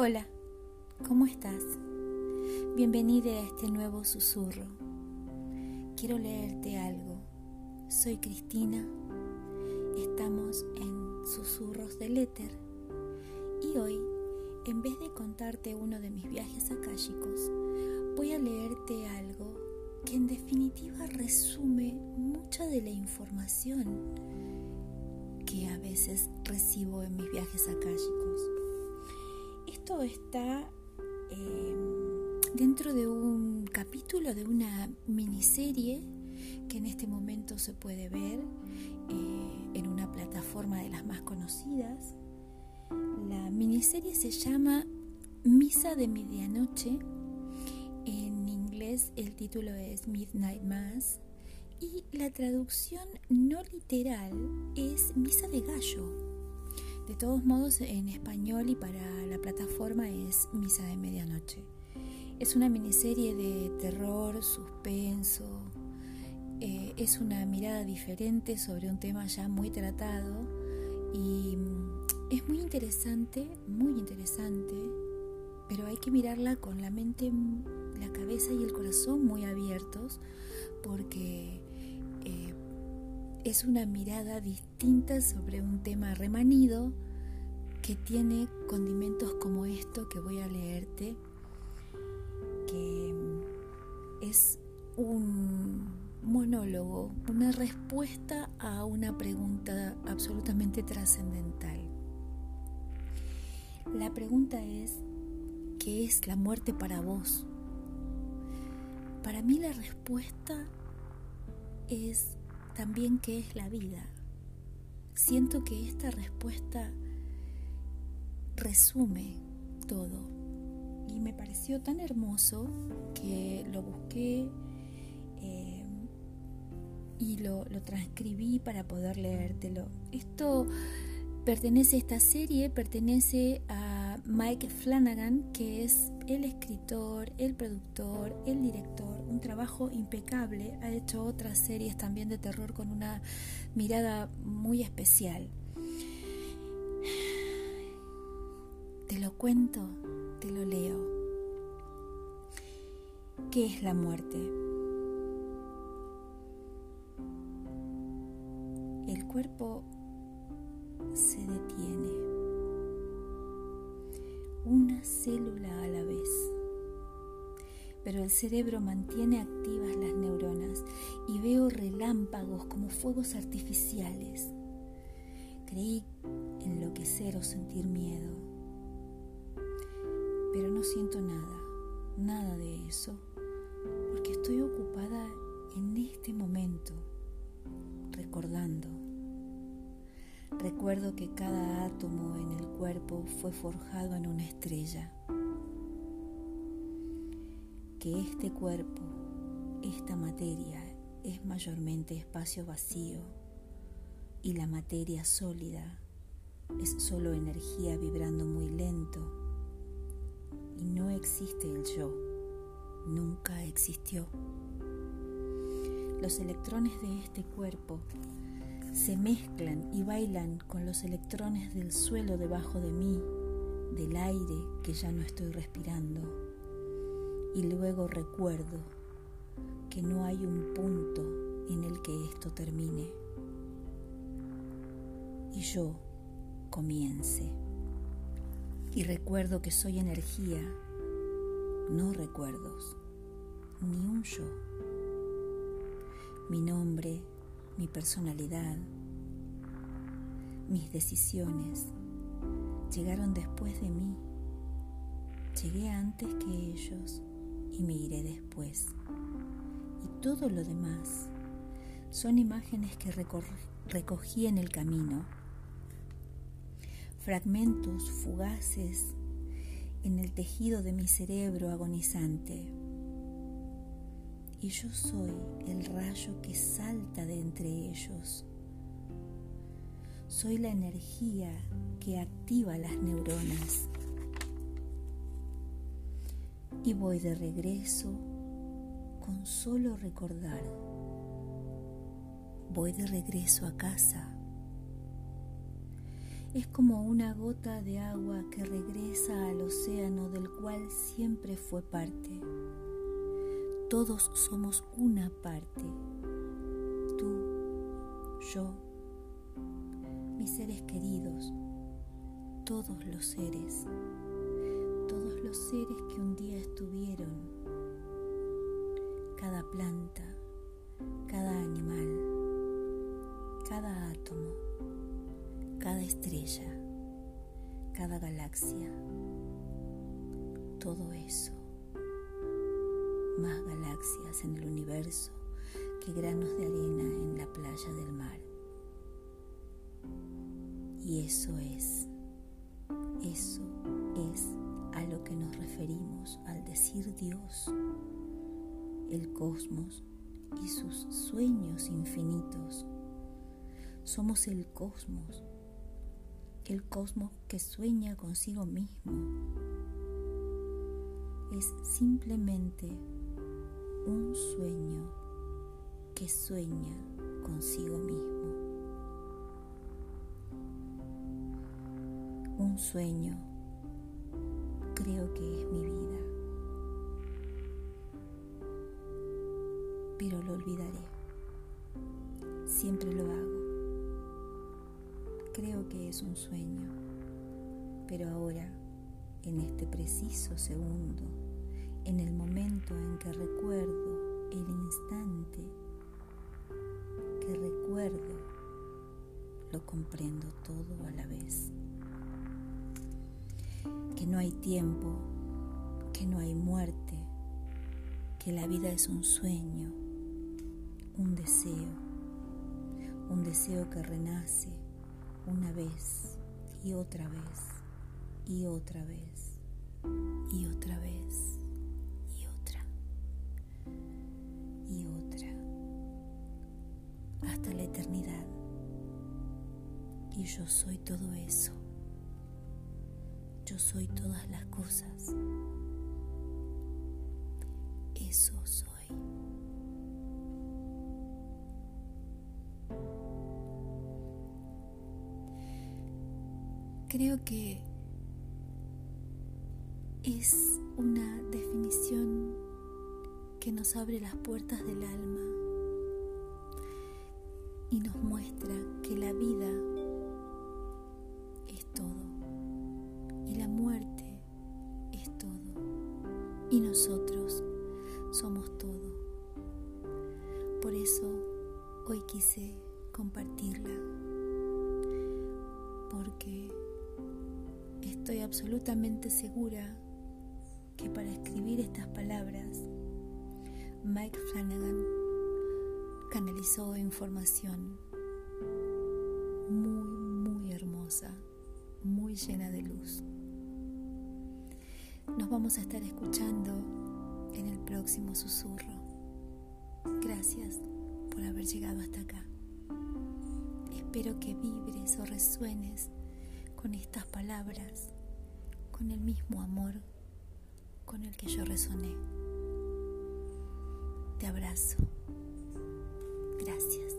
Hola, ¿cómo estás? Bienvenida a este nuevo susurro. Quiero leerte algo. Soy Cristina. Estamos en Susurros del Éter. Y hoy, en vez de contarte uno de mis viajes akáshicos, voy a leerte algo que en definitiva resume mucha de la información que a veces recibo en mis viajes akáshicos. Esto está em, dentro de un capítulo de una miniserie que en este momento se puede ver eh, en una plataforma de las más conocidas. La miniserie se llama Misa de Medianoche. En inglés el título es Midnight Mass y la traducción no literal es Misa de Gallo. De todos modos, en español y para la plataforma es Misa de Medianoche. Es una miniserie de terror, suspenso. Eh, es una mirada diferente sobre un tema ya muy tratado y mm, es muy interesante, muy interesante, pero hay que mirarla con la mente, la cabeza y el corazón muy abiertos porque es una mirada distinta sobre un tema remanido que tiene condimentos como esto que voy a leerte, que es un monólogo, una respuesta a una pregunta absolutamente trascendental. La pregunta es, ¿qué es la muerte para vos? Para mí la respuesta es también qué es la vida. Siento que esta respuesta resume todo y me pareció tan hermoso que lo busqué eh, y lo, lo transcribí para poder leértelo. Esto pertenece a esta serie, pertenece a Mike Flanagan, que es el escritor, el productor, el director, un trabajo impecable. Ha hecho otras series también de terror con una mirada muy especial. Te lo cuento, te lo leo. ¿Qué es la muerte? El cuerpo se detiene, una célula a la vez. Pero el cerebro mantiene activas las neuronas y veo relámpagos como fuegos artificiales. Creí enloquecer o sentir miedo, pero no siento nada, nada de eso, porque estoy ocupada en este momento, recordando Recuerdo que cada átomo cuerpo fue forjado en una estrella. Que este cuerpo, esta materia, es mayormente espacio vacío y la materia sólida es solo energía vibrando muy lento y no existe el yo, nunca existió. Los electrones de este cuerpo se mezclan y bailan con los electrones del suelo debajo de mí, del aire que ya no estoy respirando. Y luego recuerdo que no hay un punto en el que esto termine. Y yo comience. Y recuerdo que soy energía, no recuerdos, ni un yo. Mi nombre mi personalidad, mis decisiones llegaron después de mí. Llegué antes que ellos y me iré después. Y todo lo demás son imágenes que recogí en el camino, fragmentos fugaces en el tejido de mi cerebro agonizante y yo soy el rayo que salta de entre ellos. Soy la energía que activa las neuronas. Y voy de regreso con solo recordar. Voy de regreso a casa. es como una gota de agua que regresa al océano del cual siempre fue parte. Todos somos una parte. Tú, yo, mis seres queridos, todos los seres, todos los seres que un día estuvieron, cada planta, cada animal, cada átomo, cada estrella, cada galaxia, todo eso, más galaxias en el universo que granos de arena en la playa del mar. Y eso es, eso es a lo que nos referimos al decir Dios, el cosmos y sus sueños infinitos. Somos el cosmos, el cosmos que sueña consigo mismo. Es simplemente un sueño que sueña consigo mismo. Un sueño creo que es mi vida, pero lo olvidaré. Siempre lo hago. Creo que es un sueño, pero ahora, en este preciso segundo, en el momento en que recuerdo el instante que recuerdo, lo comprendo todo a la vez. Que no hay tiempo, que no hay muerte, que la vida es un sueño, un deseo, un deseo que renace una vez y otra vez y otra vez y otra vez hasta la eternidad. Y yo soy todo eso. Yo soy todas las cosas. Eso soy. Creo que es una definición que nos abre las puertas del alma y nos muestra que la vida es todo la muerte es todo y nosotros somos todo. Por eso hoy quise compartirla, porque estoy absolutamente segura que para escribir estas palabras, Mike Flanagan canalizó información muy, muy hermosa, muy llena de luz. Nos vamos a estar escuchando en el próximo susurro. Gracias por haber llegado hasta acá. Espero que vibres o resuenes con estas palabras, con el mismo amor con el que yo resoné. Te abrazo. Gracias.